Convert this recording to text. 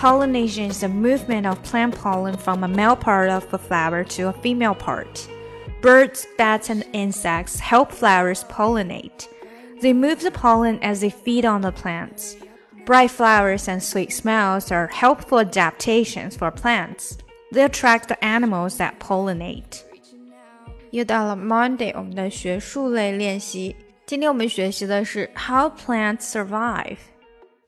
Pollination is the movement of plant pollen from a male part of a flower to a female part. Birds, bats, and insects help flowers pollinate. They move the pollen as they feed on the plants. Bright flowers and sweet smells are helpful adaptations for plants. They attract the animals that pollinate. 又到了 Monday，我们的学术类练习。今天我们学习的是 How plants survive。